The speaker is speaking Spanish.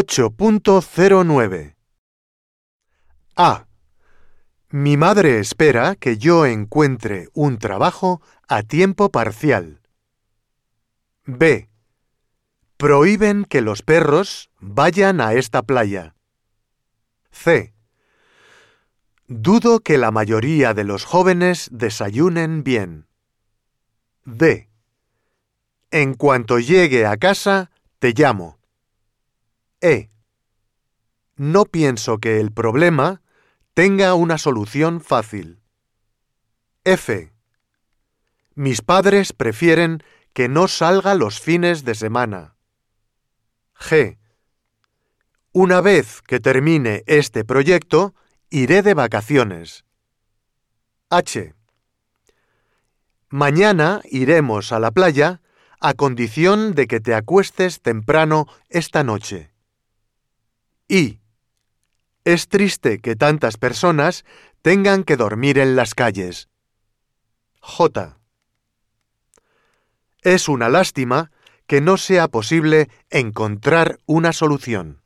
8.09 A. Mi madre espera que yo encuentre un trabajo a tiempo parcial. B. Prohíben que los perros vayan a esta playa. C. Dudo que la mayoría de los jóvenes desayunen bien. D. En cuanto llegue a casa, te llamo. E. No pienso que el problema tenga una solución fácil. F. Mis padres prefieren que no salga los fines de semana. G. Una vez que termine este proyecto, iré de vacaciones. H. Mañana iremos a la playa a condición de que te acuestes temprano esta noche. Y es triste que tantas personas tengan que dormir en las calles. J. Es una lástima que no sea posible encontrar una solución.